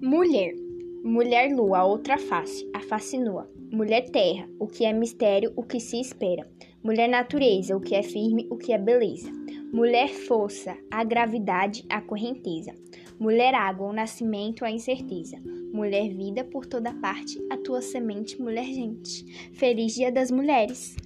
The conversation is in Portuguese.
Mulher. Mulher lua, outra face, a face nua. Mulher terra, o que é mistério, o que se espera. Mulher natureza, o que é firme, o que é beleza. Mulher força, a gravidade, a correnteza. Mulher água, o nascimento, a incerteza. Mulher vida por toda parte, a tua semente, mulher gente. Feliz Dia das Mulheres!